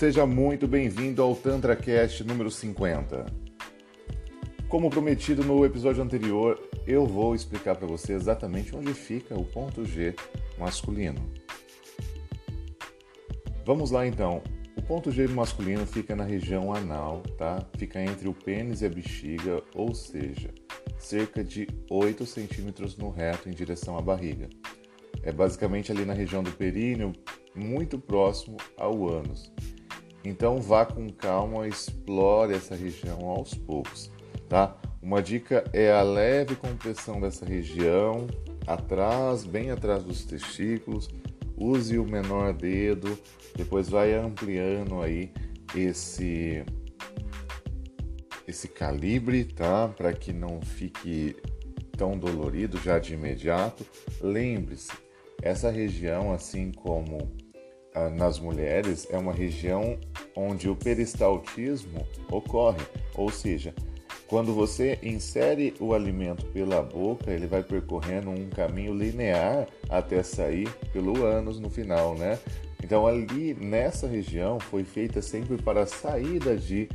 Seja muito bem-vindo ao TantraCast número 50. Como prometido no episódio anterior, eu vou explicar para você exatamente onde fica o ponto G masculino. Vamos lá então. O ponto G masculino fica na região anal, tá? Fica entre o pênis e a bexiga, ou seja, cerca de 8 centímetros no reto em direção à barriga. É basicamente ali na região do períneo, muito próximo ao ânus. Então vá com calma, explore essa região aos poucos, tá? Uma dica é a leve compressão dessa região, atrás, bem atrás dos testículos. Use o menor dedo, depois vai ampliando aí esse esse calibre, tá? Para que não fique tão dolorido já de imediato. Lembre-se, essa região, assim como nas mulheres, é uma região onde o peristaltismo ocorre, ou seja, quando você insere o alimento pela boca, ele vai percorrendo um caminho linear até sair pelo ânus no final, né? Então ali nessa região foi feita sempre para a saída de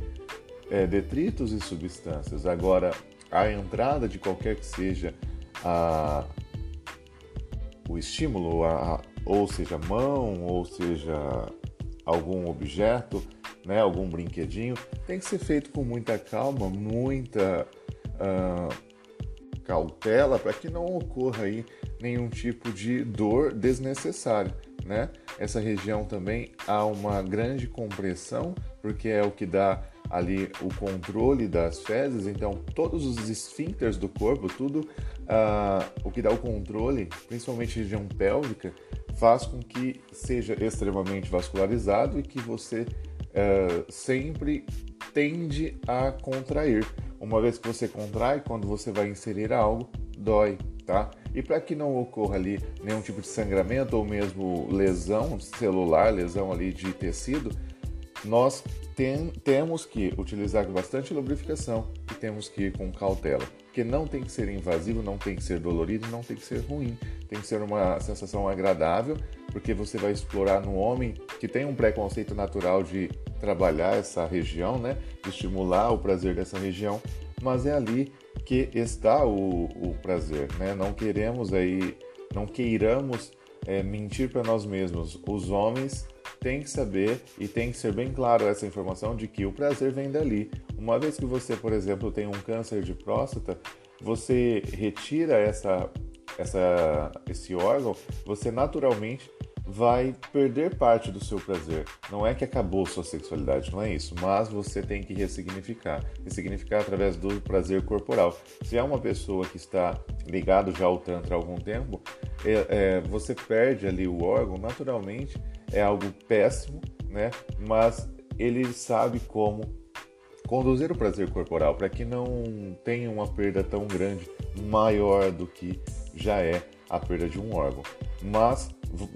é, detritos e substâncias. Agora a entrada de qualquer que seja a, o estímulo, a, ou seja mão, ou seja algum objeto, né, algum brinquedinho, tem que ser feito com muita calma, muita uh, cautela para que não ocorra aí nenhum tipo de dor desnecessária. Né? Essa região também há uma grande compressão, porque é o que dá ali o controle das fezes, então todos os esfíncteres do corpo, tudo uh, o que dá o controle, principalmente região pélvica, faz com que seja extremamente vascularizado e que você uh, sempre tende a contrair. Uma vez que você contrai, quando você vai inserir algo, dói, tá? E para que não ocorra ali nenhum tipo de sangramento ou mesmo lesão celular, lesão ali de tecido, nós tem, temos que utilizar bastante lubrificação e temos que ir com cautela. Porque não tem que ser invasivo, não tem que ser dolorido, não tem que ser ruim. Tem que ser uma sensação agradável, porque você vai explorar no homem que tem um preconceito natural de trabalhar essa região, né? De estimular o prazer dessa região, mas é ali que está o, o prazer, né? Não queremos aí, não queiramos é, mentir para nós mesmos. Os homens tem que saber e tem que ser bem claro essa informação de que o prazer vem dali. Uma vez que você, por exemplo, tem um câncer de próstata, você retira essa, essa, esse órgão, você naturalmente vai perder parte do seu prazer. Não é que acabou sua sexualidade, não é isso, mas você tem que ressignificar. Ressignificar através do prazer corporal. Se é uma pessoa que está ligado já ao Tantra há algum tempo, é, é, você perde ali o órgão naturalmente é algo péssimo, né? Mas ele sabe como conduzir o prazer corporal para que não tenha uma perda tão grande, maior do que já é a perda de um órgão. Mas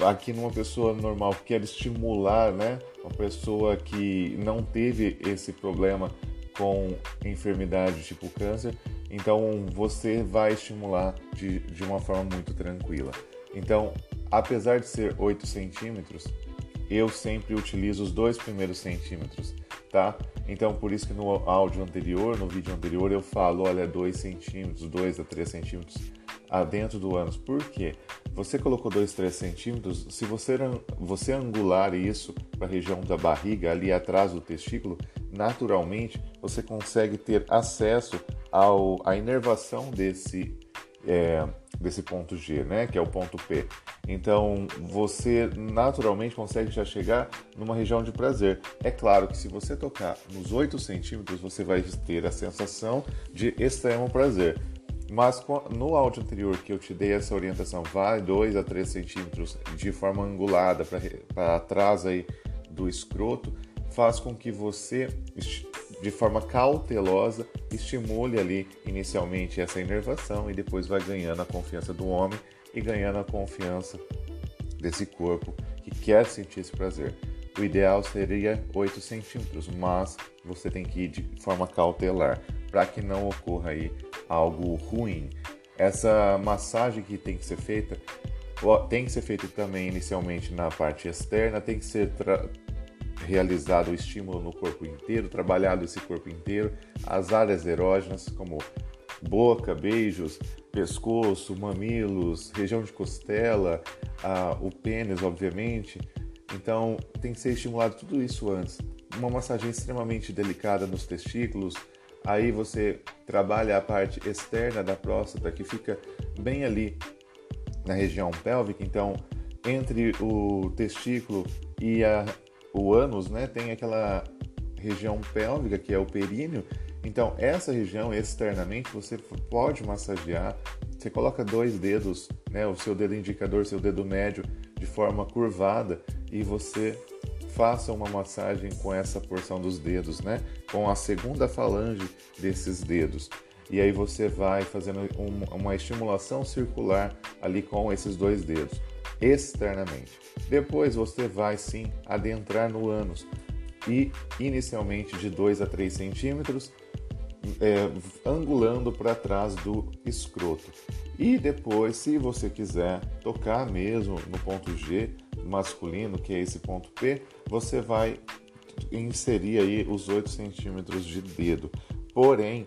aqui numa pessoa normal que quer estimular, né? Uma pessoa que não teve esse problema com enfermidade tipo câncer, então você vai estimular de, de uma forma muito tranquila. Então, apesar de ser 8 centímetros, eu sempre utilizo os dois primeiros centímetros, tá? Então, por isso que no áudio anterior, no vídeo anterior, eu falo, olha, 2 centímetros, 2 a 3 centímetros dentro do ânus. Por quê? Você colocou 2, 3 centímetros, se você, você angular isso para a região da barriga, ali atrás do testículo, naturalmente você consegue ter acesso ao, à inervação desse é, desse ponto G, né, que é o ponto P. Então você naturalmente consegue já chegar numa região de prazer. É claro que se você tocar nos 8 centímetros, você vai ter a sensação de extremo prazer. Mas no áudio anterior que eu te dei essa orientação, vai 2 a 3 centímetros de forma angulada para trás aí do escroto, faz com que você de forma cautelosa, estimule ali inicialmente essa inervação e depois vai ganhando a confiança do homem e ganhando a confiança desse corpo que quer sentir esse prazer. O ideal seria 8 centímetros, mas você tem que ir de forma cautelar para que não ocorra aí algo ruim. Essa massagem que tem que ser feita tem que ser feita também inicialmente na parte externa, tem que ser realizado o estímulo no corpo inteiro, trabalhado esse corpo inteiro, as áreas erógenas como boca, beijos, pescoço, mamilos, região de costela, a, o pênis, obviamente. Então tem que ser estimulado tudo isso antes. Uma massagem extremamente delicada nos testículos. Aí você trabalha a parte externa da próstata que fica bem ali na região pélvica. Então entre o testículo e a, o ânus, né, tem aquela região pélvica que é o períneo então, essa região externamente você pode massagear. Você coloca dois dedos, né, o seu dedo indicador, seu dedo médio, de forma curvada e você faça uma massagem com essa porção dos dedos, né, com a segunda falange desses dedos. E aí você vai fazendo um, uma estimulação circular ali com esses dois dedos, externamente. Depois você vai sim adentrar no ânus e inicialmente de 2 a 3 centímetros é, angulando para trás do escroto. E depois, se você quiser tocar mesmo no ponto G masculino, que é esse ponto P, você vai inserir aí os 8 centímetros de dedo. Porém,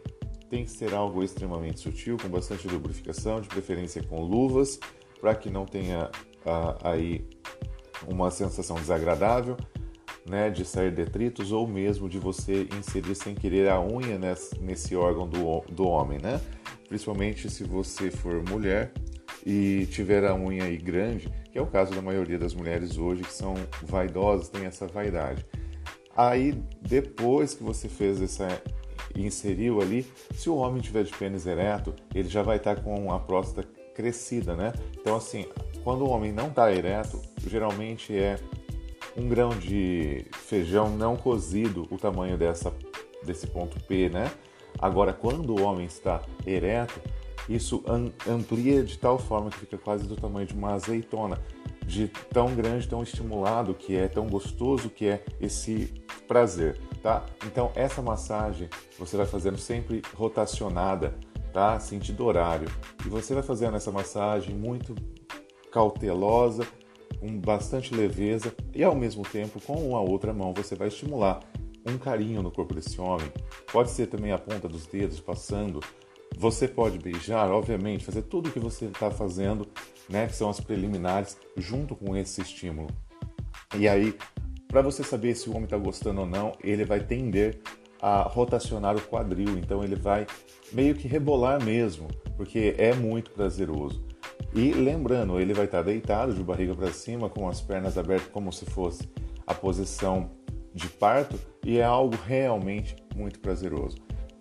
tem que ser algo extremamente sutil, com bastante lubrificação, de preferência com luvas, para que não tenha ah, aí uma sensação desagradável né, de sair detritos ou mesmo de você inserir sem querer a unha nesse, órgão do, do homem, né? Principalmente se você for mulher e tiver a unha aí grande, que é o caso da maioria das mulheres hoje que são vaidosas, tem essa vaidade. Aí depois que você fez essa inseriu ali, se o homem tiver de pênis ereto, ele já vai estar com a próstata crescida, né? Então assim, quando o homem não está ereto, geralmente é um grão de feijão não cozido, o tamanho dessa, desse ponto P, né? Agora, quando o homem está ereto, isso amplia de tal forma que fica quase do tamanho de uma azeitona, de tão grande, tão estimulado que é, tão gostoso que é esse prazer, tá? Então, essa massagem você vai fazendo sempre rotacionada, tá? Sentido horário. E você vai fazendo essa massagem muito cautelosa, com bastante leveza e ao mesmo tempo com a outra mão você vai estimular um carinho no corpo desse homem. Pode ser também a ponta dos dedos passando. Você pode beijar, obviamente, fazer tudo o que você está fazendo, né, que são as preliminares, junto com esse estímulo. E aí, para você saber se o homem está gostando ou não, ele vai tender a rotacionar o quadril, então ele vai meio que rebolar mesmo, porque é muito prazeroso. E lembrando, ele vai estar deitado de barriga para cima, com as pernas abertas, como se fosse a posição de parto, e é algo realmente muito prazeroso.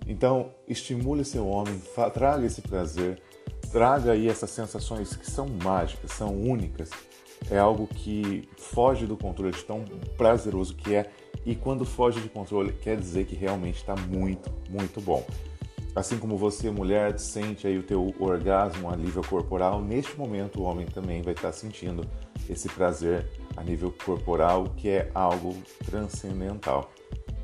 Então, estimule seu homem, traga esse prazer, traga aí essas sensações que são mágicas, são únicas. É algo que foge do controle de tão prazeroso que é, e quando foge de controle, quer dizer que realmente está muito, muito bom. Assim como você, mulher, sente aí o teu orgasmo a nível corporal, neste momento o homem também vai estar sentindo esse prazer a nível corporal, que é algo transcendental.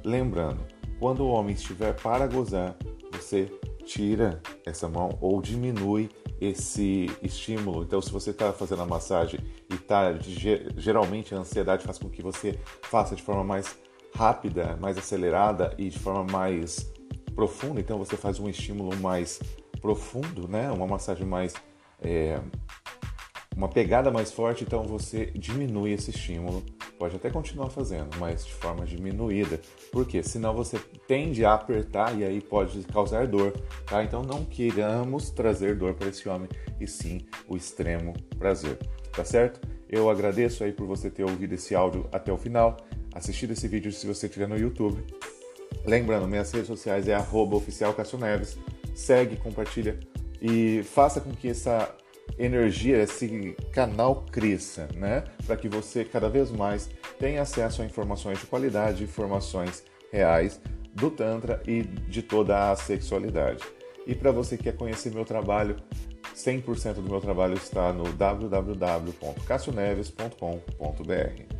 Lembrando, quando o homem estiver para gozar, você tira essa mão ou diminui esse estímulo. Então, se você está fazendo a massagem e está geralmente a ansiedade faz com que você faça de forma mais rápida, mais acelerada e de forma mais profunda, então você faz um estímulo mais profundo, né? Uma massagem mais é, uma pegada mais forte, então você diminui esse estímulo. Pode até continuar fazendo, mas de forma diminuída. Porque senão você tende a apertar e aí pode causar dor, tá? Então não queiramos trazer dor para esse homem e sim o extremo prazer, tá certo? Eu agradeço aí por você ter ouvido esse áudio até o final, assistido esse vídeo se você estiver no YouTube Lembrando, minhas redes sociais é arroba oficial Neves. Segue, compartilha e faça com que essa energia, esse canal cresça, né? Para que você cada vez mais tenha acesso a informações de qualidade, informações reais do Tantra e de toda a sexualidade. E para você que quer conhecer meu trabalho, 100% do meu trabalho está no www.cassioneves.com.br.